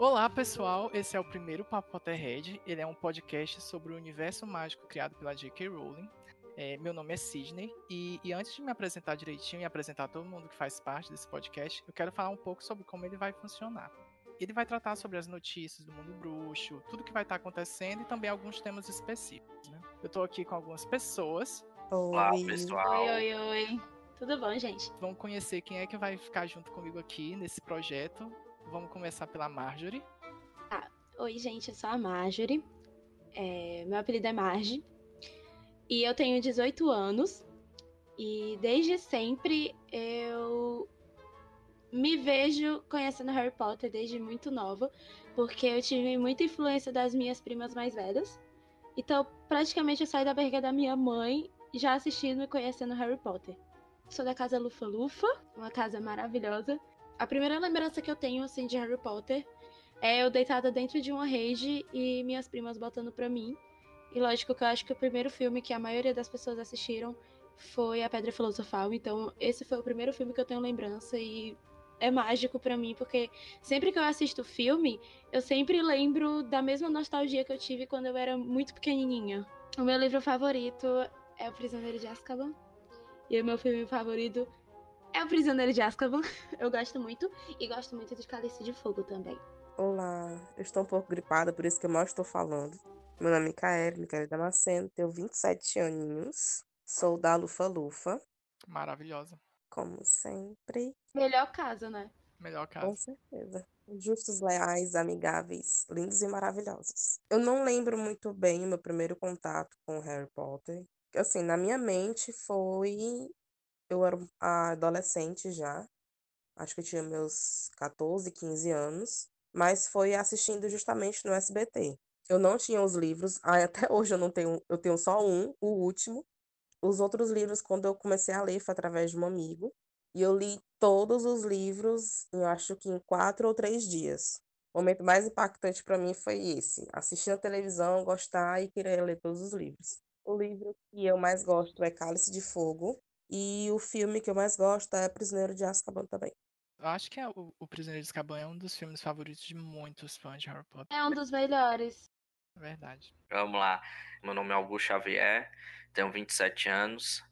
Olá, pessoal. Esse é o primeiro Papo Potterhead. Ele é um podcast sobre o universo mágico criado pela J.K. Rowling. É, meu nome é Sidney e, e, antes de me apresentar direitinho e apresentar todo mundo que faz parte desse podcast, eu quero falar um pouco sobre como ele vai funcionar. Ele vai tratar sobre as notícias do mundo bruxo, tudo que vai estar acontecendo e também alguns temas específicos. Né? Eu estou aqui com algumas pessoas. Olá, pessoal. Oi, oi, oi. Tudo bom, gente? Vamos conhecer quem é que vai ficar junto comigo aqui nesse projeto. Vamos começar pela Marjorie. Ah, oi, gente, eu sou a Marjorie. É, meu apelido é Marge. E eu tenho 18 anos. E desde sempre eu me vejo conhecendo Harry Potter desde muito nova, porque eu tive muita influência das minhas primas mais velhas. Então, praticamente eu saí da barriga da minha mãe já assistindo e conhecendo Harry Potter. Sou da casa Lufa Lufa, uma casa maravilhosa. A primeira lembrança que eu tenho assim de Harry Potter é eu deitada dentro de uma rede e minhas primas botando pra mim. E lógico que eu acho que o primeiro filme que a maioria das pessoas assistiram foi A Pedra Filosofal. Então, esse foi o primeiro filme que eu tenho lembrança e é mágico para mim, porque sempre que eu assisto filme, eu sempre lembro da mesma nostalgia que eu tive quando eu era muito pequenininha. O meu livro favorito é O Prisioneiro de Azkaban. E o meu filme favorito é O Prisioneiro de Azkaban. Eu gosto muito. E gosto muito de Cálice de Fogo também. Olá, eu estou um pouco gripada, por isso que eu mal estou falando. Meu nome é Micaela, Micaela Damasceno, tenho 27 aninhos. Sou da Lufa Lufa. Maravilhosa. Como sempre. Melhor casa, né? Melhor casa. Com certeza. Justos, leais, amigáveis, lindos e maravilhosos. Eu não lembro muito bem o meu primeiro contato com Harry Potter. Assim, na minha mente foi. Eu era adolescente já. Acho que eu tinha meus 14, 15 anos. Mas foi assistindo justamente no SBT. Eu não tinha os livros. até hoje eu não tenho. Eu tenho só um, o último. Os outros livros, quando eu comecei a ler, foi através de um amigo. E eu li todos os livros, eu acho que em quatro ou três dias. O momento mais impactante para mim foi esse: assistir a televisão, gostar e querer ler todos os livros. O livro que eu mais gosto é Cálice de Fogo. E o filme que eu mais gosto é Prisioneiro de Azkaban também. Eu acho que é o, o Prisioneiro de Azkaban é um dos filmes favoritos de muitos fãs de Harry Potter. É um dos melhores. É verdade. Vamos lá. Meu nome é Augusto Xavier, tenho 27 anos.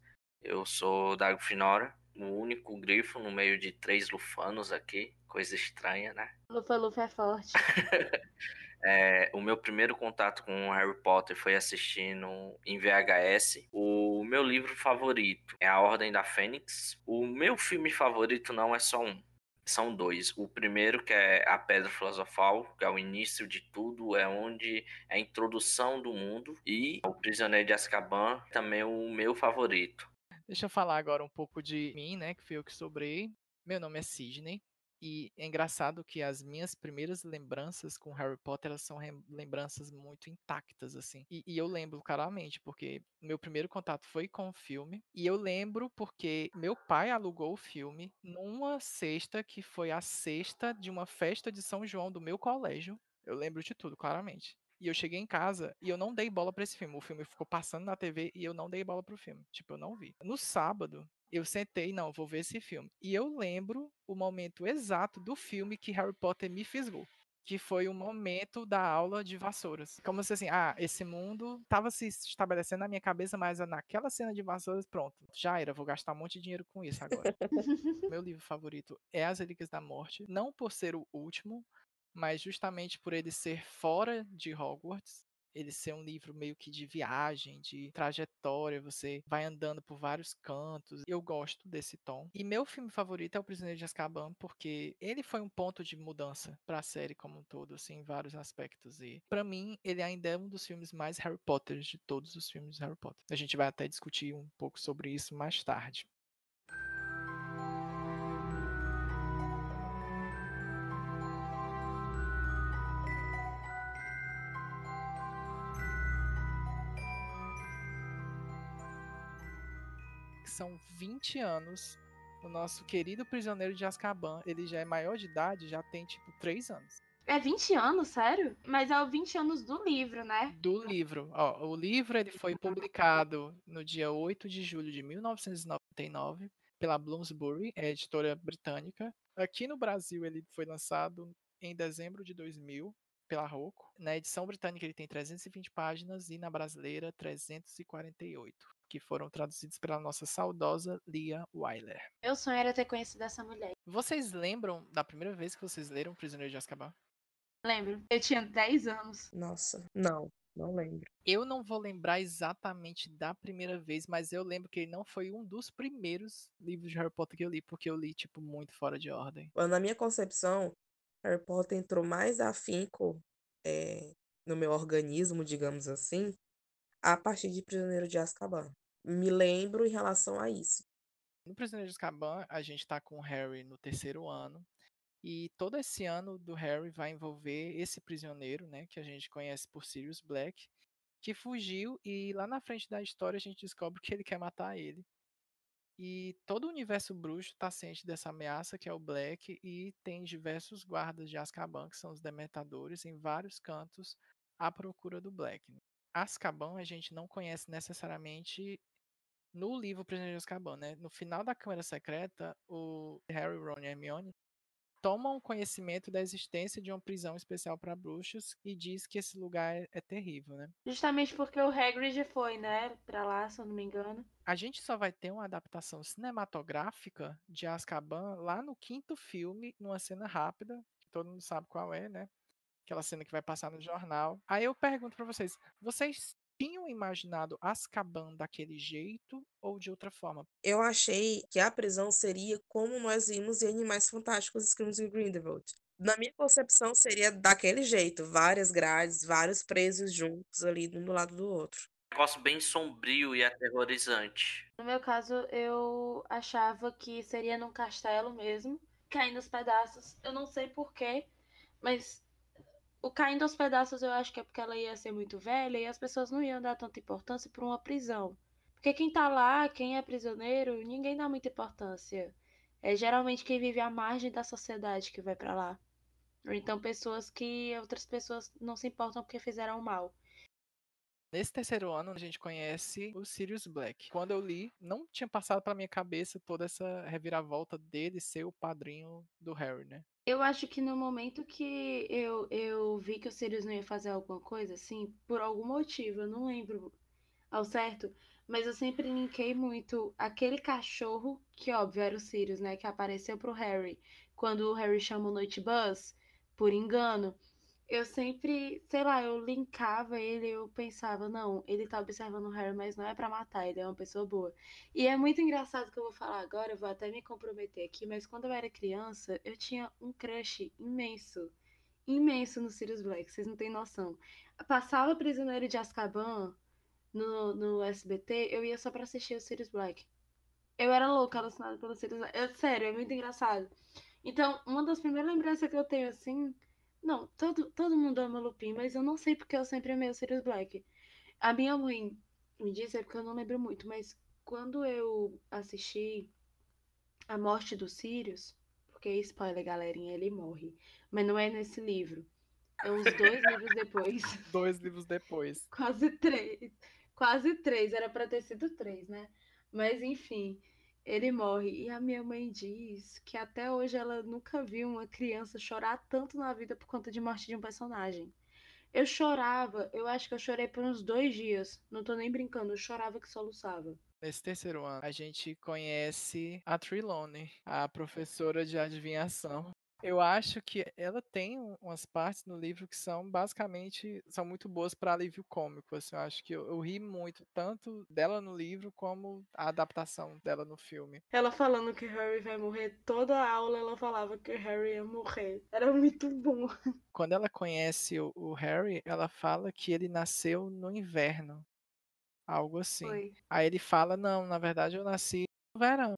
Eu sou da Grifinória, o único grifo no meio de três lufanos aqui. Coisa estranha, né? Lufa Lufa é forte. É, o meu primeiro contato com Harry Potter foi assistindo em VHS. O meu livro favorito é A Ordem da Fênix. O meu filme favorito não é só um. São dois. O primeiro, que é A Pedra Filosofal, que é o início de tudo, é onde é a introdução do mundo. E O Prisioneiro de Azkaban, também o meu favorito. Deixa eu falar agora um pouco de mim, né? Que fui eu que sobrei. Meu nome é Sidney. E é engraçado que as minhas primeiras lembranças com Harry Potter elas são lembranças muito intactas, assim. E, e, eu lembro claramente, porque meu primeiro contato foi com o filme. E eu lembro porque meu pai alugou o filme numa sexta que foi a sexta de uma festa de São João do meu colégio. Eu lembro de tudo, claramente. E eu cheguei em casa e eu não dei bola para esse filme. O filme ficou passando na TV e eu não dei bola pro filme. Tipo, eu não vi. No sábado, eu sentei, não, vou ver esse filme. E eu lembro o momento exato do filme que Harry Potter me fisgou. Que foi o momento da aula de vassouras. Como se assim, ah, esse mundo estava se estabelecendo na minha cabeça, mas naquela cena de vassouras, pronto, já era, vou gastar um monte de dinheiro com isso agora. Meu livro favorito é As Relíquias da Morte. Não por ser o último, mas justamente por ele ser fora de Hogwarts, ele ser um livro meio que de viagem, de trajetória, você vai andando por vários cantos. Eu gosto desse tom. E meu filme favorito é O Prisioneiro de Azkaban, porque ele foi um ponto de mudança para a série como um todo, assim, em vários aspectos. E para mim, ele ainda é um dos filmes mais Harry Potter de todos os filmes de Harry Potter. A gente vai até discutir um pouco sobre isso mais tarde. 20 anos. O nosso querido prisioneiro de Azkaban, ele já é maior de idade, já tem tipo 3 anos. É 20 anos, sério? Mas é o 20 anos do livro, né? Do livro. Ó, o livro ele foi publicado no dia 8 de julho de 1999 pela Bloomsbury, é editora britânica. Aqui no Brasil ele foi lançado em dezembro de 2000 pela Rocco. Na edição britânica ele tem 320 páginas e na brasileira 348, que foram traduzidos pela nossa saudosa Lia Wyler. Meu sonho era ter conhecido essa mulher. Vocês lembram da primeira vez que vocês leram Prisioneiro de Azkaban? Lembro. Eu tinha 10 anos. Nossa, não, não lembro. Eu não vou lembrar exatamente da primeira vez, mas eu lembro que ele não foi um dos primeiros livros de Harry Potter que eu li, porque eu li, tipo, muito fora de ordem. Na minha concepção, Harry Potter entrou mais afinco é, no meu organismo, digamos assim, a partir de Prisioneiro de Azkaban. Me lembro em relação a isso. No Prisioneiro de Azkaban, a gente tá com o Harry no terceiro ano. E todo esse ano do Harry vai envolver esse prisioneiro, né, que a gente conhece por Sirius Black, que fugiu e lá na frente da história a gente descobre que ele quer matar ele. E todo o universo bruxo está ciente dessa ameaça que é o Black e tem diversos guardas de Azkaban, que são os dementadores, em vários cantos à procura do Black. Azkaban a gente não conhece necessariamente no livro Prisioneiro de Azkaban, né? No final da Câmara Secreta, o Harry, Ron e Hermione tomam conhecimento da existência de uma prisão especial para bruxos e diz que esse lugar é, é, terrível, né? Justamente porque o Hagrid foi, né, para lá, se eu não me engano. A gente só vai ter uma adaptação cinematográfica de Azkaban lá no quinto filme, numa cena rápida, que todo mundo sabe qual é, né? Aquela cena que vai passar no jornal. Aí eu pergunto para vocês, vocês tinham imaginado Azkaban daquele jeito ou de outra forma? Eu achei que a prisão seria como nós vimos em Animais Fantásticos escritos em Grindelwald. Na minha concepção, seria daquele jeito, várias grades, vários presos juntos ali, um do lado do outro. Um negócio bem sombrio e aterrorizante. No meu caso, eu achava que seria num castelo mesmo, caindo aos pedaços. Eu não sei porquê, mas o caindo aos pedaços eu acho que é porque ela ia ser muito velha e as pessoas não iam dar tanta importância para uma prisão. Porque quem tá lá, quem é prisioneiro, ninguém dá muita importância. É geralmente quem vive à margem da sociedade que vai para lá. Ou então pessoas que outras pessoas não se importam porque fizeram mal. Nesse terceiro ano, a gente conhece o Sirius Black. Quando eu li, não tinha passado pela minha cabeça toda essa reviravolta dele ser o padrinho do Harry, né? Eu acho que no momento que eu, eu vi que o Sirius não ia fazer alguma coisa, assim, por algum motivo, eu não lembro ao certo, mas eu sempre linkei muito aquele cachorro, que óbvio era o Sirius, né, que apareceu pro Harry, quando o Harry chama o Noite Buzz, por engano eu sempre, sei lá, eu linkava ele, eu pensava, não, ele tá observando o Harry, mas não é para matar, ele é uma pessoa boa. E é muito engraçado que eu vou falar agora, eu vou até me comprometer aqui, mas quando eu era criança, eu tinha um crush imenso, imenso no Sirius Black, vocês não têm noção. Passava Prisioneiro de Azkaban no, no SBT, eu ia só pra assistir o Sirius Black. Eu era louca, alucinada pelo Sirius Black. Eu, sério, é muito engraçado. Então, uma das primeiras lembranças que eu tenho, assim, não, todo, todo mundo ama Lupin, mas eu não sei porque eu sempre amei o Sirius Black. A minha mãe me disse, é porque eu não lembro muito, mas quando eu assisti A Morte do Sirius, porque spoiler, galerinha, ele morre. Mas não é nesse livro. É uns dois livros depois. Dois livros depois. Quase três. Quase três, era para ter sido três, né? Mas enfim ele morre. E a minha mãe diz que até hoje ela nunca viu uma criança chorar tanto na vida por conta de morte de um personagem. Eu chorava, eu acho que eu chorei por uns dois dias. Não tô nem brincando, eu chorava que soluçava. Nesse terceiro ano, a gente conhece a Trilone, a professora de adivinhação. Eu acho que ela tem umas partes no livro que são basicamente são muito boas para alívio cômico. Assim, eu acho que eu, eu, ri muito tanto dela no livro como a adaptação dela no filme. Ela falando que Harry vai morrer, toda a aula ela falava que Harry ia morrer. Era muito bom. Quando ela conhece o, o Harry, ela fala que ele nasceu no inverno. Algo assim. Foi. Aí ele fala: Não, na verdade eu nasci no verão.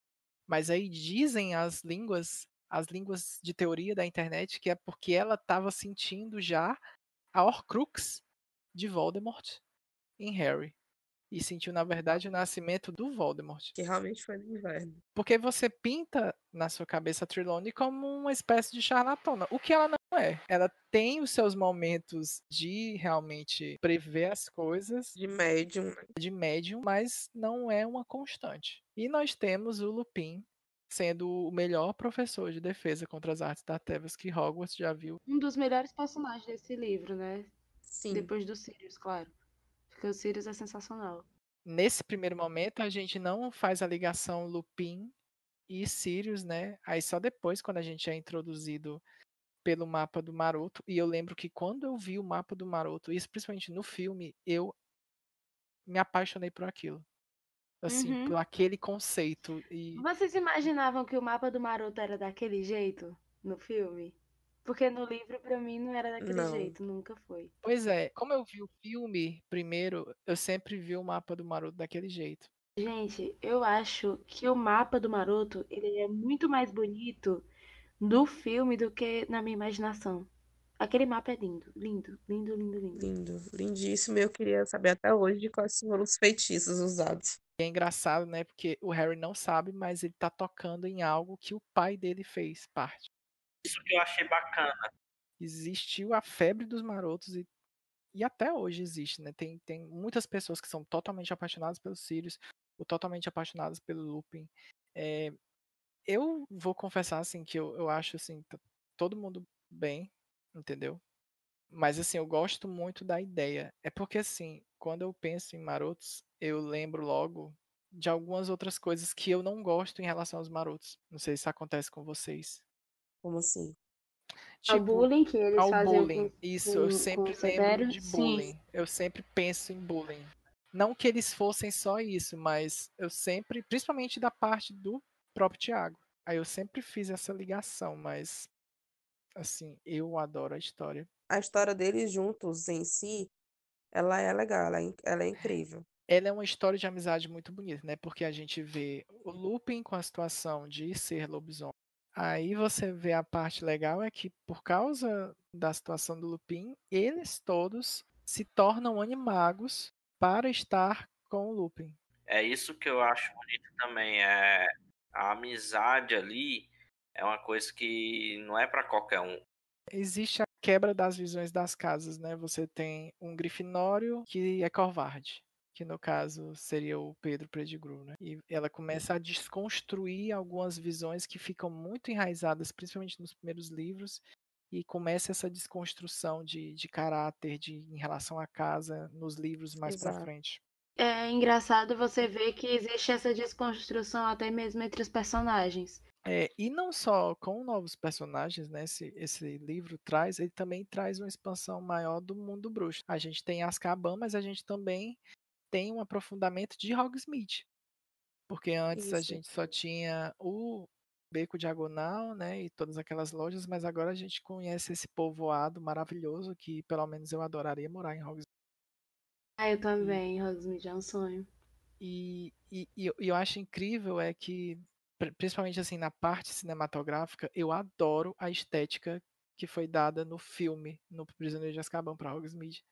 Mas aí dizem as línguas as línguas de teoria da internet, que é porque ela estava sentindo já a Horcrux de Voldemort em Harry. E sentiu, na verdade, o nascimento do Voldemort. Que realmente foi no inverno. Porque você pinta na sua cabeça a Trelawney como uma espécie de charlatona. O que ela não é. Ela tem os seus momentos de realmente prever as coisas. De médium. Né? De médium, mas não é uma constante. E nós temos o Lupin, sendo o melhor professor de defesa contra as artes da Tebas que Hogwarts já viu. Um dos melhores personagens desse livro, né? Sim. Depois do Sirius, claro. Porque o Sirius é sensacional. Nesse primeiro momento, a gente não faz a ligação Lupin e Sirius, né? Aí só depois, quando a gente é introduzido pelo mapa do Maroto, e eu lembro que quando eu vi o mapa do Maroto, isso principalmente no filme, eu me apaixonei por aquilo. Assim, Uhum. por aquele conceito. E Vocês imaginavam que o mapa do Maroto era daquele jeito no filme? Porque no livro, pra mim, não era daquele Não. jeito, nunca foi. Pois é, como eu vi o filme primeiro, eu sempre vi o mapa do Maroto daquele jeito. Gente, eu acho que o mapa do Maroto, ele é muito mais bonito no filme do que na minha imaginação. Aquele mapa é lindo, lindo, lindo, lindo, lindo. Lindo, lindíssimo. Eu queria saber até hoje de quais foram os feitiços usados. É engraçado, né? Porque o Harry não sabe, mas ele tá tocando em algo que o pai dele fez parte. Isso que eu achei bacana. Existiu a febre dos marotos e, e até hoje existe, né? Tem, tem muitas pessoas que são totalmente apaixonadas pelos Sirius, ou totalmente apaixonadas pelo Lupin. É, eu vou confessar, assim, que eu, eu acho, assim, todo mundo bem, entendeu? Mas, assim, eu gosto muito da ideia. É porque, assim, quando eu penso em marotos, eu lembro logo de algumas outras coisas que eu não gosto em relação aos marotos. Não sei se acontece com vocês. Como assim? Ao Tipo, bullying que eles ao faziam bullying. com, Isso, eu sempre lembro de Sim. bullying. Eu sempre penso em bullying. Não que eles fossem só isso, mas eu sempre, principalmente da parte do próprio Tiago. Aí eu sempre fiz essa ligação, mas assim, eu adoro a história. A história deles juntos em si, ela é legal, ela é, ela é incrível. Ela é uma história de amizade muito bonita, né? Porque a gente vê o Lupin com a situação de ser lobisomem. Aí você vê a parte legal é que por causa da situação do Lupin, eles todos se tornam animagos para estar com o Lupin. É isso que eu acho bonito também. É a amizade ali é uma coisa que não é pra qualquer um. Existe a quebra das visões das casas, né? Você tem um Grifinório que é covarde, que no caso seria o Pedro Pettigrew, né? E ela começa a desconstruir algumas visões que ficam muito enraizadas, principalmente nos primeiros livros, e começa essa desconstrução de, de caráter de, em relação à casa nos livros mais pra Exato. frente. É engraçado você ver que existe essa desconstrução até mesmo entre os personagens. É, e não só com novos personagens, né? Esse, esse livro traz, ele também traz uma expansão maior do mundo bruxo. A gente tem Azkaban, mas a gente também tem um aprofundamento de Hogsmeade. Porque antes a Isso. gente só tinha o Beco Diagonal, né? E todas aquelas lojas, mas agora a gente conhece esse povoado maravilhoso que pelo menos eu adoraria morar em Hogsmeade. Ah, eu também, Rosemary é um sonho. E, e, e eu- acho incrível é que, principalmente assim na parte cinematográfica, eu adoro a estética que foi dada no filme, no Prisioneiro de Azkaban para Hogsmeade.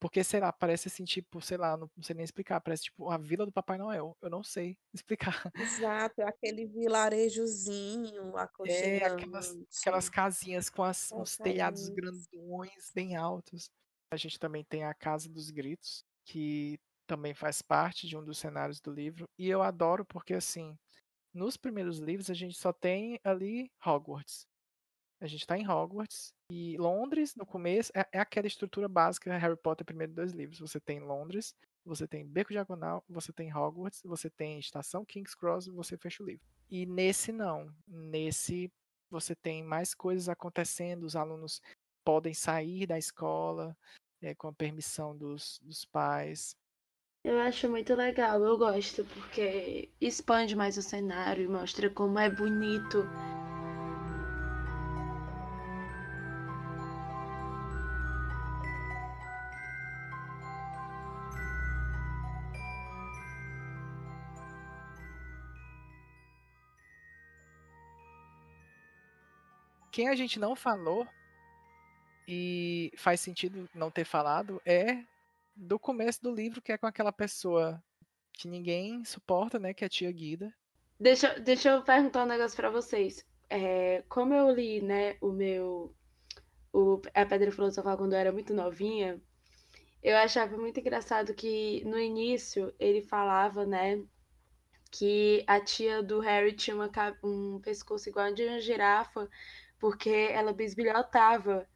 Porque, sei lá, parece assim, tipo, sei lá, não, não sei nem explicar, parece tipo a vila do Papai Noel. Eu não sei explicar. Exato, é aquele vilarejozinho É aquelas, aquelas aconchegante. casinhas com as- uns telhados Exatamente. grandões, bem altos. A gente também tem a Casa dos Gritos, que também faz parte de um dos cenários do livro. E eu adoro porque, assim, nos primeiros livros a gente só tem ali Hogwarts. A gente tá em Hogwarts. E Londres, no começo, é, é aquela estrutura básica Harry Potter, primeiro dois livros. Você tem Londres, você tem Beco Diagonal, você tem Hogwarts, você tem Estação King's Cross, você fecha o livro. E nesse não. Nesse você tem mais coisas acontecendo, os alunos podem sair da escola é, com a permissão dos, dos pais. Eu acho muito legal, eu gosto, porque expande mais o cenário e mostra como é bonito. Quem a gente não falou e faz sentido não ter falado é do começo do livro, que é com aquela pessoa que ninguém suporta, né? Que é a tia Guida. Deixa, deixa eu perguntar um negócio pra vocês. É, como eu li, né, o meu. O, a Pedra Filosofal quando eu era muito novinha, eu achava muito engraçado que no início ele falava, né, que a tia do Harry tinha uma, um pescoço igual a de uma girafa, porque ela bisbilhotava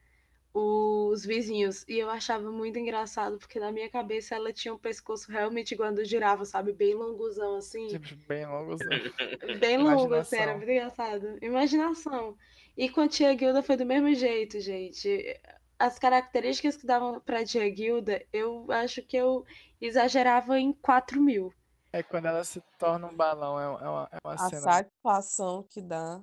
os vizinhos. E eu achava muito engraçado, porque na minha cabeça ela tinha um pescoço realmente igual a do girafa, sabe? Bem longuzão, assim. Tipo, bem longuzão. Bem longo, assim, era muito engraçado. Imaginação. E com a tia Guilda foi do mesmo jeito, gente. As características que davam pra tia Guilda, eu acho que eu exagerava em 4 mil. É quando ela se torna um balão, é uma, é uma A cena. satisfação que dá.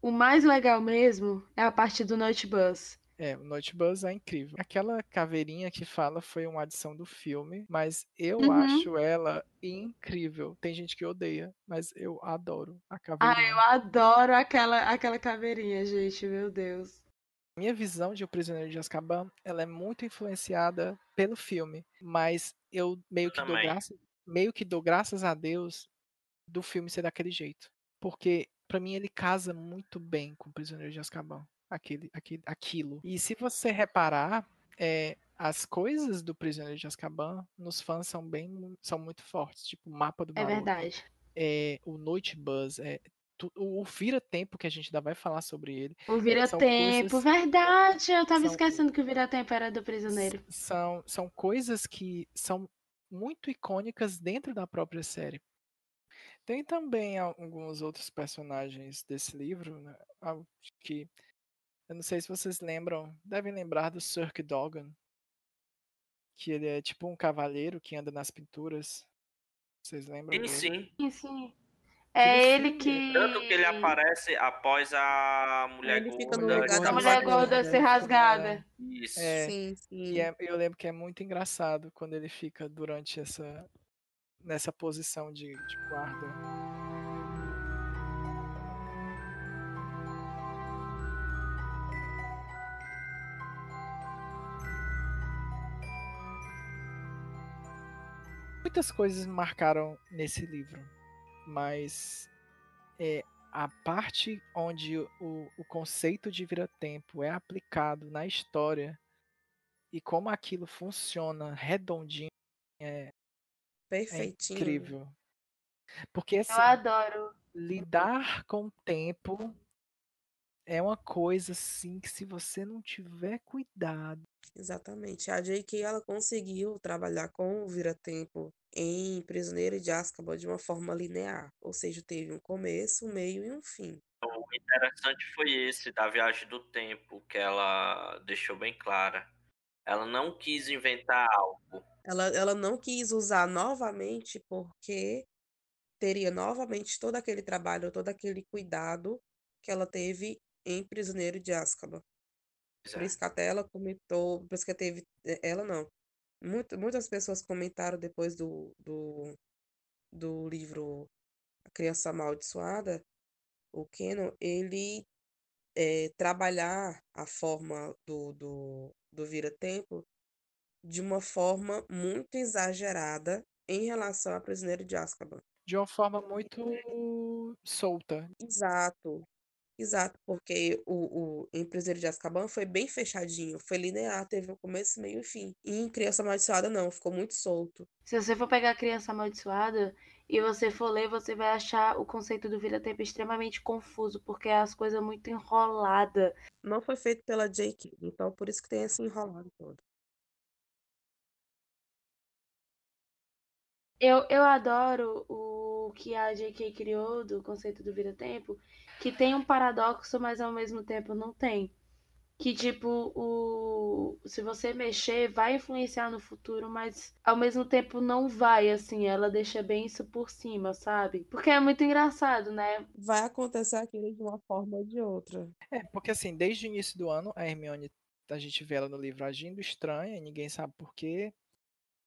O mais legal mesmo é a parte do Noite Bus. É, o Noite Bus é incrível. Aquela caveirinha que fala foi uma adição do filme, mas eu Uhum. acho ela incrível. Tem gente que odeia, mas eu adoro a caveirinha. Ah, eu adoro aquela, aquela caveirinha, gente, meu Deus. Minha visão de O Prisioneiro de Azkaban, ela é muito influenciada pelo filme, mas eu meio que dou graças, meio que dou graças a Deus do filme ser daquele jeito, porque pra mim ele casa muito bem com O Prisioneiro de Azkaban, aquele, aquele, aquilo. E se você reparar, é, as coisas do Prisioneiro de Azkaban nos fãs são bem, são muito fortes, tipo o mapa do É Baruch, verdade. é, o Noite Buzz, é, tu- o Vira Tempo que a gente ainda vai falar sobre ele. O Vira-Tempo, coisas- verdade. Eu tava são- esquecendo que o Vira-Tempo era do prisioneiro. São, são coisas que são muito icônicas dentro da própria série. Tem também alguns outros personagens desse livro, né, algo que eu não sei se vocês lembram, devem lembrar do Cirque Dogan, que ele é tipo um cavaleiro que anda nas pinturas. Vocês lembram Sim, dele? sim. Sim, sim. É ele que. Tanto que ele aparece após a mulher Ele fica no gorda. lugar A Gorda mulher gorda ser rasgada. Isso. É, Sim, sim. E é- eu lembro que é muito engraçado quando ele fica durante essa nessa posição de, de guarda. Muitas coisas me marcaram nesse livro, mas é a parte onde o, o conceito de vira-tempo é aplicado na história e como aquilo funciona redondinho é Perfeitinho. incrível. Porque Eu assim, adoro. lidar com o tempo é uma coisa assim que se você não tiver cuidado, Exatamente. A J.K. ela conseguiu trabalhar com o vira-tempo em Prisioneiro de Azkaban de uma forma linear, ou seja, teve um começo, um meio e um fim. O interessante foi esse da viagem do tempo, que ela deixou bem clara. Ela não quis inventar algo. Ela, ela não quis usar novamente porque teria novamente todo aquele trabalho, todo aquele cuidado que ela teve em Prisioneiro de Azkaban. Pois Por é. isso que até ela comentou, por isso que teve, eh, ela não. Muito, muitas pessoas comentaram depois do, do, do livro A Criança Amaldiçoada, o Kenan, ele eh, trabalhar a forma do, do, do vira-tempo de uma forma muito exagerada em relação a Prisioneiro de Azkaban. de uma forma muito solta. Exato, exato, porque o, o em Prisioneiro de Azkaban foi bem fechadinho, foi linear, teve um começo, meio e fim. E em Criança Amaldiçoada não, ficou muito solto. Se você for pegar criança amaldiçoada e você for ler, você vai achar o conceito do vira-tempo extremamente confuso, porque é as coisas muito enroladas. Não foi feito pela J.K., então por isso que tem esse enrolado todo. Eu, eu adoro o que a J.K. criou do conceito do vira-tempo, que tem um paradoxo, mas ao mesmo tempo não tem. Que, tipo, o... se você mexer, vai influenciar no futuro, mas ao mesmo tempo não vai, assim. Ela deixa bem isso por cima, sabe? Porque é muito engraçado, né? Vai acontecer aquilo de uma forma ou de outra. É, porque assim, desde o início do ano, a Hermione, a gente vê ela no livro agindo estranha, e ninguém sabe por quê.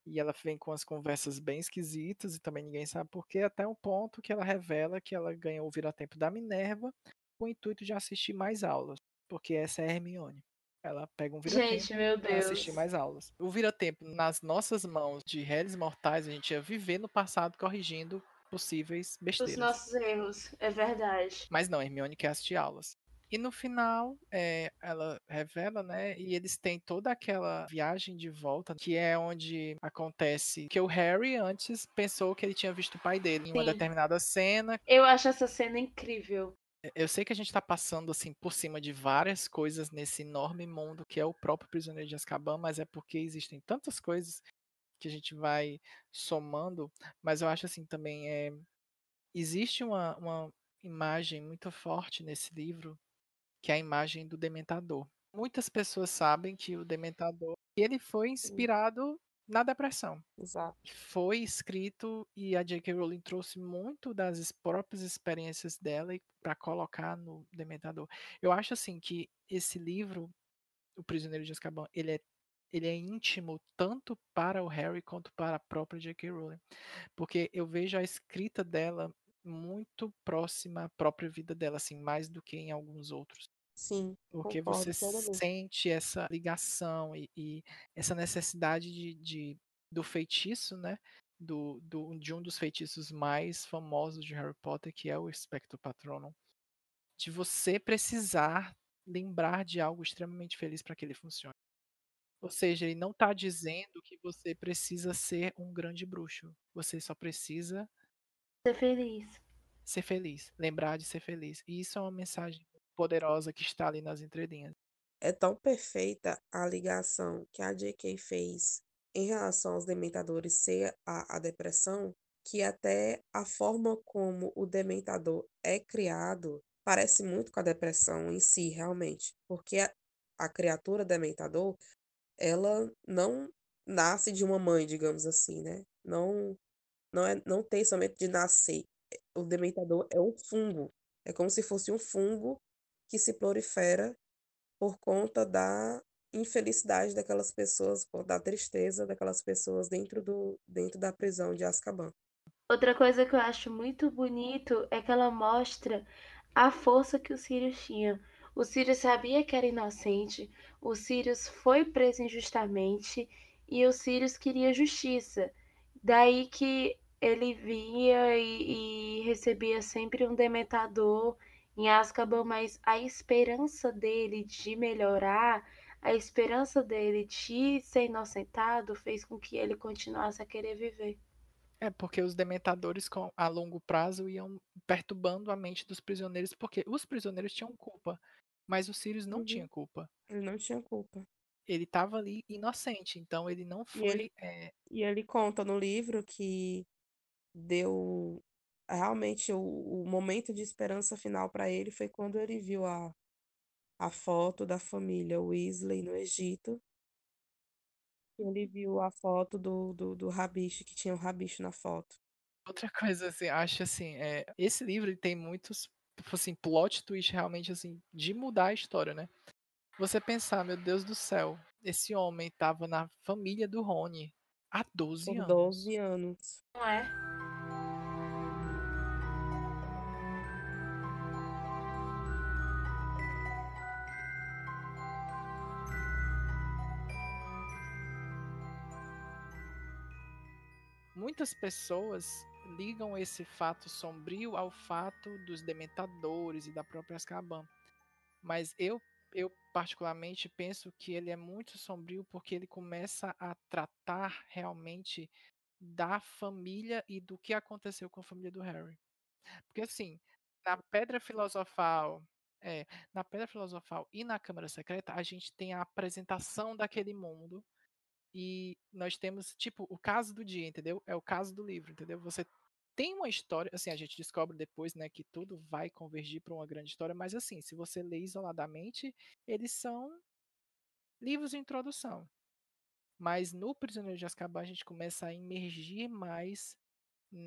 E ela vem com as conversas bem esquisitas e também ninguém sabe por quê, até um ponto que ela revela que ela ganhou o vira-tempo da Minerva com o intuito de assistir mais aulas, porque essa é a Hermione. Ela pega um vira-tempo para assistir mais aulas. O vira-tempo nas nossas mãos de réis mortais, a gente ia viver no passado corrigindo possíveis Os besteiras. nossos erros, é verdade. Mas não, Hermione quer assistir aulas. E no final, é, ela revela, né? E eles têm toda aquela viagem de volta, que é onde acontece que o Harry antes pensou que ele tinha visto o pai dele em uma Sim. determinada cena. Eu acho essa cena incrível. Eu sei que a gente tá passando assim por cima de várias coisas nesse enorme mundo que é o próprio Prisioneiro de Azkaban, mas é porque existem tantas coisas que a gente vai somando, mas eu acho assim também é existe uma, uma imagem muito forte nesse livro que é a imagem do Dementador. Muitas pessoas sabem que o Dementador ele foi inspirado na depressão. Exato. Foi escrito e a J.K. Rowling trouxe muito das próprias experiências dela para colocar no Dementador. Eu acho assim que esse livro, O Prisioneiro de Azkaban, ele é ele é íntimo tanto para o Harry quanto para a própria J.K. Rowling, porque eu vejo a escrita dela muito próxima à própria vida dela, assim, mais do que em alguns outros Sim, porque concordo você sente essa ligação e, e essa necessidade de, de- do feitiço, né? Do, do- de um dos feitiços mais famosos de Harry Potter, que é o Expecto Patronum, de você precisar lembrar de algo extremamente feliz para que ele funcione. Ou seja, ele não está dizendo que você precisa ser um grande bruxo. Você só precisa Ser feliz. ser feliz, lembrar de ser feliz. E isso é uma mensagem poderosa que está ali nas entrelinhas. É tão perfeita a ligação que a J.K. fez em relação aos dementadores ser a, a depressão, que até a forma como o dementador é criado parece muito com a depressão em si, realmente. Porque a, a criatura dementador, ela não nasce de uma mãe, digamos assim, né? Não, não, é, não tem somente de nascer. O dementador é um fungo. É como se fosse um fungo que se prolifera por conta da infelicidade daquelas pessoas, da tristeza daquelas pessoas dentro do dentro da prisão de Azkaban. Outra coisa que eu acho muito bonito é que ela mostra a força que o Sirius tinha. O Sirius sabia que era inocente, o Sirius foi preso injustamente e o Sirius queria justiça. Daí que ele via e, e recebia sempre um dementador em Azkaban, mas a esperança dele de melhorar, a esperança dele de ser inocentado fez com que ele continuasse a querer viver. É, porque os dementadores a longo prazo iam perturbando a mente dos prisioneiros, porque os prisioneiros tinham culpa, mas o Sirius não Uhum. tinha culpa. Ele não tinha culpa. Ele estava ali inocente, então ele não E ele, foi. é, e ele conta no livro que deu realmente o, o momento de esperança final para ele foi quando ele viu a, a foto da família Weasley no Egito. E ele viu a foto do, do, do rabicho, que tinha o rabicho na foto. Outra coisa, assim, acho assim, é, esse livro ele tem muitos, tipo assim, plot twist realmente, assim, de mudar a história, né? Você pensar, meu Deus do céu, esse homem estava na família do Rony há 12 Por anos. 12 anos. Não é? Muitas pessoas ligam esse fato sombrio ao fato dos dementadores e da própria Azkaban. Mas eu, eu particularmente penso que ele é muito sombrio porque ele começa a tratar realmente da família e do que aconteceu com a família do Harry. Porque assim, na Pedra Filosofal, é, na Pedra Filosofal e na Câmara Secreta, a gente tem a apresentação daquele mundo e nós temos, tipo, o caso do dia, entendeu? É o caso do livro, entendeu? Você tem uma história, assim, a gente descobre depois, né, que tudo vai convergir para uma grande história, mas assim, se você lê isoladamente, eles são livros de introdução. Mas no Prisioneiro de Azkaban a gente começa a emergir mais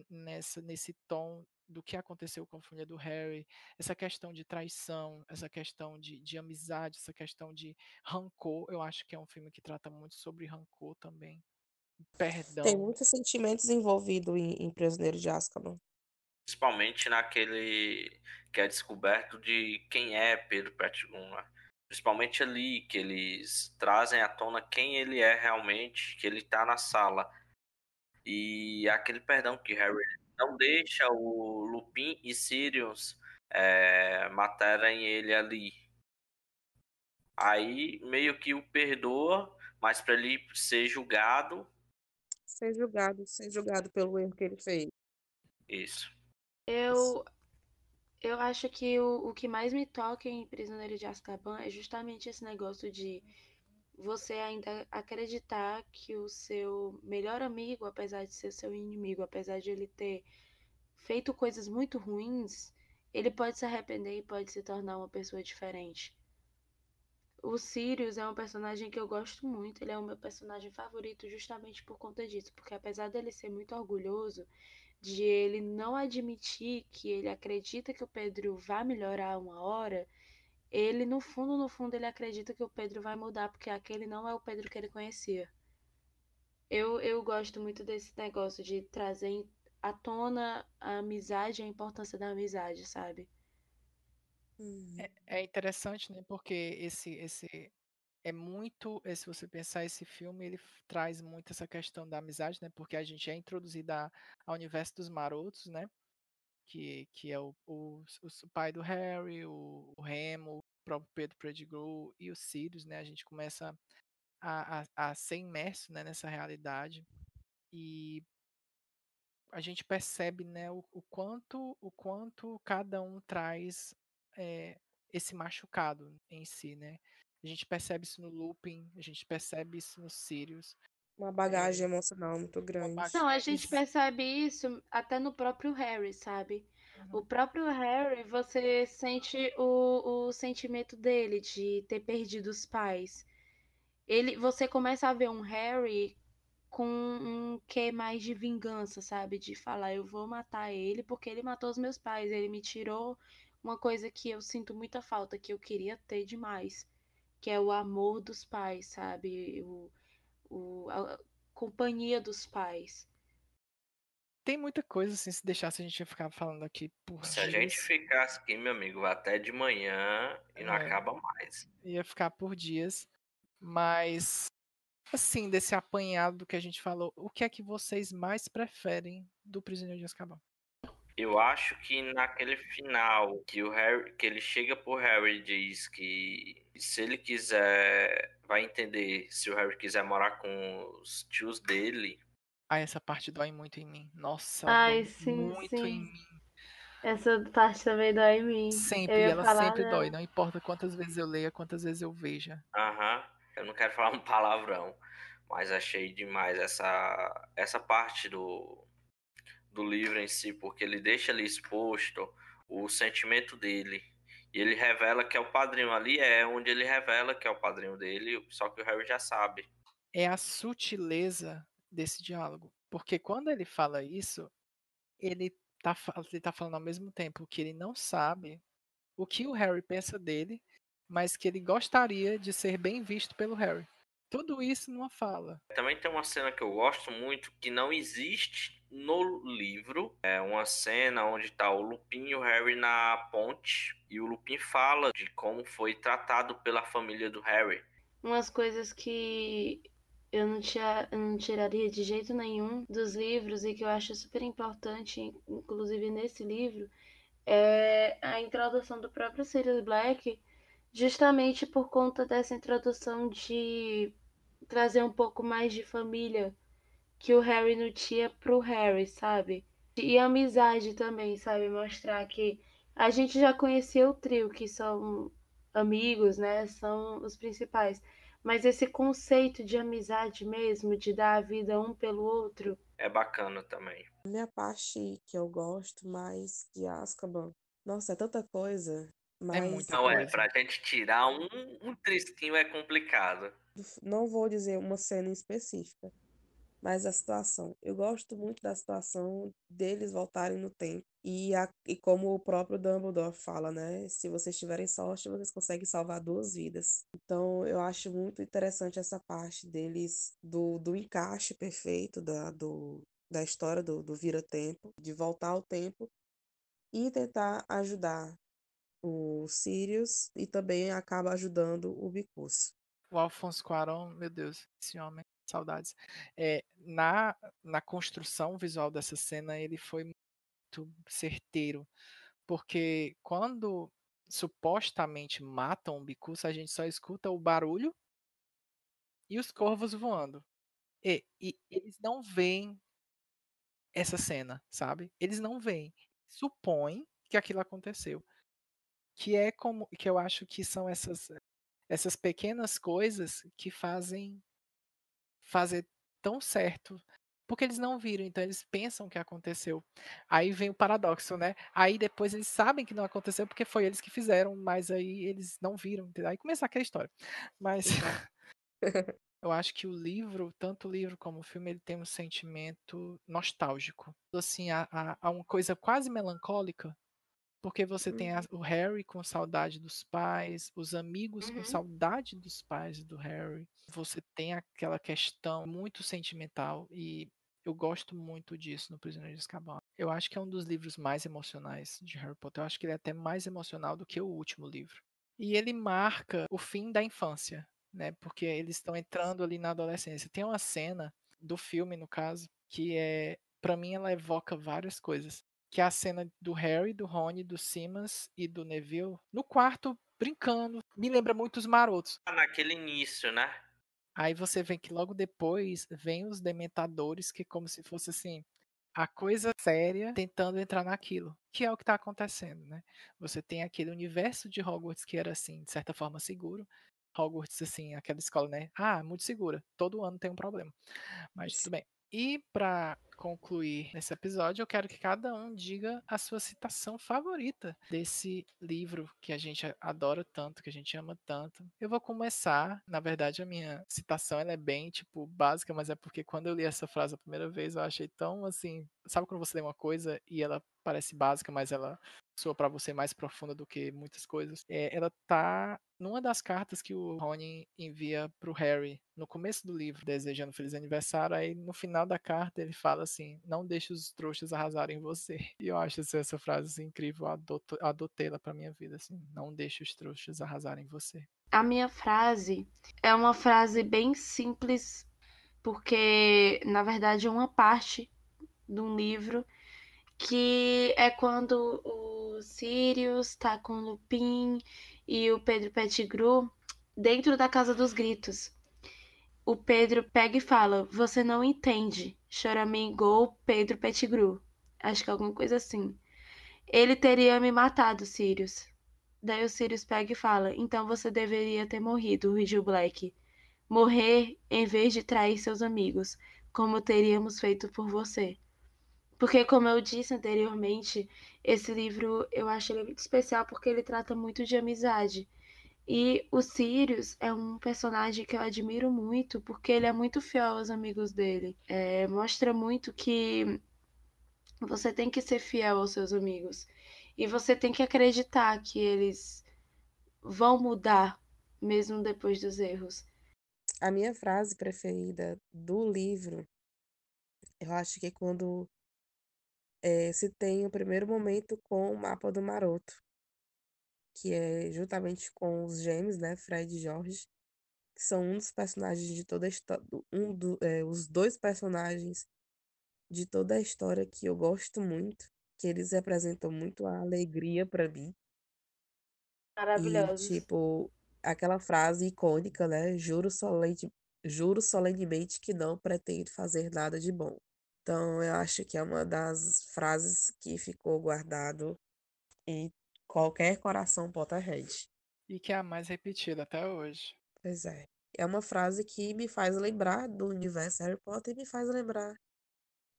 nessa nesse tom do que aconteceu com a família do Harry, essa questão de traição, essa questão de, de amizade, essa questão de rancor. Eu acho que é um filme que trata muito sobre rancor também. Tem Perdão. muitos sentimentos envolvidos em, em Prisioneiro de Azkaban. Principalmente naquele que é descoberto de quem é Pedro Pettigrew, né? Principalmente ali, que eles trazem à tona quem ele é realmente, que ele tá na sala. E aquele perdão que Harry não deixa o Lupin e Sirius é, matarem ele ali. Aí meio que o perdoa, mas para ele ser julgado. Ser julgado, ser julgado pelo erro que ele fez. Isso. Eu, eu acho que o, o que mais me toca em Prisioneiro de Azkaban é justamente esse negócio de você ainda acreditar que o seu melhor amigo, apesar de ser seu inimigo, apesar de ele ter feito coisas muito ruins, ele pode se arrepender e pode se tornar uma pessoa diferente. O Sirius é um personagem que eu gosto muito, ele é o meu personagem favorito justamente por conta disso, porque apesar dele ser muito orgulhoso, de ele não admitir que ele acredita que o Pedro vai melhorar uma hora, ele no fundo, no fundo, ele acredita que o Pedro vai mudar, porque aquele não é o Pedro que ele conhecia. Eu, eu gosto muito desse negócio de trazer à tona a amizade e a importância da amizade, sabe? Uhum. É, é interessante, né? Porque esse, esse é muito, eh, se você pensar esse filme, ele traz muito essa questão da amizade, né? Porque a gente é introduzido a- ao universo dos marotos, né? Que, que é o, o, o pai do Harry, o, o Remo, o próprio Pedro Pettigrew e o Sirius, né? A gente começa a, a, a ser imerso, né, nessa realidade e a gente percebe, né, o, o quanto o quanto cada um traz é, esse machucado em si, né? A gente percebe isso no Lupin, a gente percebe isso no Sirius, Uma bagagem emocional muito grande. Não, a gente Isso. percebe isso até no próprio Harry, sabe? O próprio Harry, você sente o, o sentimento dele de ter perdido os pais. Ele, você começa a ver um Harry com um quê mais de vingança, sabe? De falar, eu vou matar ele porque ele matou os meus pais, ele me tirou uma coisa que eu sinto muita falta, que eu queria ter demais, que é o amor dos pais, sabe? O, o, a companhia dos pais. Tem muita coisa assim, se deixasse a gente ia ficar falando aqui por Se a dias, gente ficasse aqui, meu amigo, até de manhã e não É. acaba mais. ia ficar por dias, mas assim, desse apanhado do que a gente falou, o que é que vocês mais preferem do Prisioneiro de Azkaban? Eu acho que naquele final que o Harry, que ele chega pro Harry e diz que se ele quiser, vai entender se o Harry quiser morar com os tios dele. Ah, essa parte dói muito em mim. Nossa, Ai, dói sim, muito em sim. mim. Essa parte também dói em mim. Sempre, ela falar, sempre dói. não. Não importa quantas vezes eu leia, quantas vezes eu veja. Aham. Eu não quero falar um palavrão, mas achei demais essa essa parte do do livro em si, porque ele deixa ali exposto o sentimento dele. E ele revela que é o padrinho ali, é onde ele revela que é o padrinho dele, só que o Harry já sabe. É a sutileza desse diálogo. Porque quando ele fala isso, ele tá, ele tá falando ao mesmo tempo que ele não sabe o que o Harry pensa dele, mas que ele gostaria de ser bem visto pelo Harry. Tudo isso numa fala. Também tem uma cena que eu gosto muito que não existe no livro. É uma cena onde tá o Lupin e o Harry na ponte e o Lupin fala de como foi tratado pela família do Harry. Umas coisas que eu não, tira, eu não tiraria de jeito nenhum dos livros e que eu acho super importante, inclusive nesse livro, é a introdução do próprio Sirius Black, justamente por conta dessa introdução de trazer um pouco mais de família que o Harry não tinha pro Harry, sabe? E amizade também, sabe? Mostrar que a gente já conhecia o trio, que são amigos, né? São os principais. Mas esse conceito de amizade mesmo, de dar a vida um pelo outro, É bacana também. A minha parte que eu gosto mais de Azkaban. Nossa, é tanta coisa. Mas muita Não é, pra gente tirar um, um tristinho é complicado. não vou dizer uma cena específica, mas a situação. Eu gosto muito da situação deles voltarem no tempo. E, a, e como o próprio Dumbledore fala, né? Se vocês tiverem sorte, vocês conseguem salvar duas vidas. Então, eu acho muito interessante essa parte deles, do, do encaixe perfeito da, do, da história do, do vira-tempo, de voltar ao tempo e tentar ajudar o Sirius e também acaba ajudando o Bicurso. O Alfonso Cuarón, meu Deus, esse homem, saudades. É, na, na construção visual dessa cena, ele foi muito certeiro, porque quando supostamente matam o Bicurso, a gente só escuta o barulho e os corvos voando. E, e eles não veem essa cena, sabe? Eles não veem. Supõem que aquilo aconteceu. Que é como que eu acho que são essas essas pequenas coisas que fazem fazer tão certo. Porque eles não viram, então eles pensam que aconteceu. Aí vem o paradoxo, né? Aí depois eles sabem que não aconteceu porque foi eles que fizeram, mas aí eles não viram. Entendeu? Aí começa aquela história. Mas eu acho que o livro, tanto o livro como o filme, ele tem um sentimento nostálgico. Assim, há, há uma coisa quase melancólica porque você tem a, o Harry com saudade dos pais, os amigos Uhum. com saudade dos pais do Harry. Você tem aquela questão muito sentimental e eu gosto muito disso no Prisioneiro de Azkaban. Eu acho que é um dos livros mais emocionais de Harry Potter. Eu acho que ele é até mais emocional do que o último livro. E ele marca o fim da infância, né? Porque eles estão entrando ali na adolescência. Tem uma cena do filme, no caso, que é, para mim, ela evoca várias coisas que é a cena do Harry, do Rony, do Simmons e do Neville no quarto brincando. Me lembra muito os marotos. Ah, Naquele início, né? Aí você vê que logo depois vem os dementadores, que é como se fosse assim, a coisa séria tentando entrar naquilo, que é o que está acontecendo, né? Você tem aquele universo de Hogwarts que era assim, de certa forma seguro. Hogwarts assim, aquela escola, né? Ah, muito segura. Todo ano tem um problema. Mas tudo bem. E para concluir esse episódio, eu quero que cada um diga a sua citação favorita desse livro que a gente adora tanto, que a gente ama tanto. Eu vou começar, na verdade, a minha citação ela é bem tipo básica, mas é porque quando eu li essa frase a primeira vez, eu achei tão assim, sabe quando você lê uma coisa e ela parece básica, mas ela soa para você mais profunda do que muitas coisas. É, ela tá numa das cartas que o Rony envia pro Harry no começo do livro, desejando feliz aniversário, aí no final da carta ele fala assim: "Não deixe os trouxas arrasarem você". E eu acho essa, essa frase assim, incrível, adotei-la para minha vida assim: "Não deixe os trouxas arrasarem você". A minha frase é uma frase bem simples, porque na verdade é uma parte de um livro que é quando o Sirius tá com o Lupin e o Pedro Pettigrew dentro da Casa dos Gritos. O Pedro pega e fala: Você não entende. Choramingou Pedro Pettigrew. Acho que é alguma coisa assim. Ele teria me matado, Sirius. Daí o Sirius pega e fala: Então você deveria ter morrido, Ridge Black. Morrer em vez de trair seus amigos, como teríamos feito por você. Porque, como eu disse anteriormente, esse livro eu acho ele muito especial porque ele trata muito de amizade. E o Sirius é um personagem que eu admiro muito porque ele é muito fiel aos amigos dele. É, mostra muito que você tem que ser fiel aos seus amigos. E você tem que acreditar que eles vão mudar mesmo depois dos erros. A minha frase preferida do livro, eu acho que é quando eh, se tem o primeiro momento com o mapa do Maroto, que é juntamente com os gêmeos, né, Fred e Jorge, que são um dos personagens de toda a história, um do, eh, os dois personagens de toda a história que eu gosto muito, que eles representam muito a alegria para mim. E, Maravilhosos. tipo, aquela frase icônica, né? Juro solene, juro solenemente que não pretendo fazer nada de bom. Então, eu acho que é uma das frases que ficou guardado em qualquer coração Potterhead. E que é a mais repetida até hoje. Pois é. É uma frase que me faz lembrar do universo Harry Potter e me faz lembrar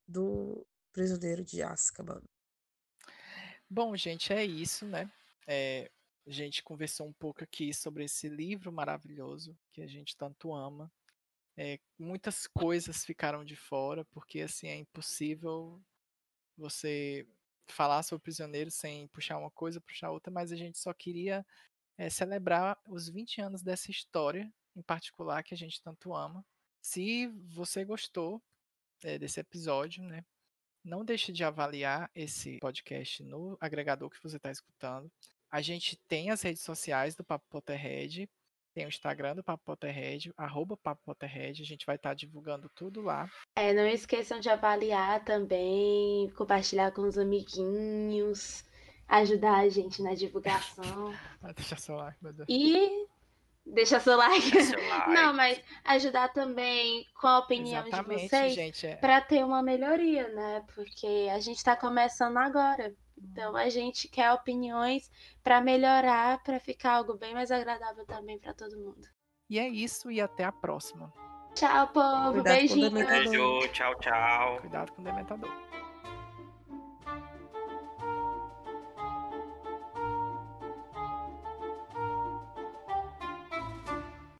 do Prisioneiro de Azkaban. Bom, gente, é isso, né? É, a gente conversou um pouco aqui sobre esse livro maravilhoso que a gente tanto ama. É, muitas coisas ficaram de fora, porque assim é impossível você falar sobre o prisioneiro sem puxar uma coisa, puxar outra, mas a gente só queria é, celebrar os 20 anos dessa história em particular que a gente tanto ama. Se você gostou é, desse episódio, né? Não deixe de avaliar esse podcast no agregador que você está escutando. A gente tem as redes sociais do Papo Potterhead, tem o Instagram do Papo Potterhead, arroba Papo Potterhead, a gente vai estar divulgando tudo lá. É, não esqueçam de avaliar também, compartilhar com os amiguinhos, ajudar a gente na divulgação. Vai deixar seu like, meu Deus. E deixa seu like. Deixa seu like. Não, mas ajudar também com a opinião Exatamente, de vocês gente. É. para ter uma melhoria, né? Porque a gente está começando agora. Então a gente quer opiniões para melhorar, para ficar algo bem mais agradável também para todo mundo. E é isso, e até a próxima. Tchau, povo. Cuidado com o Beijinho. Beijo, tchau, tchau. Cuidado com o dementador.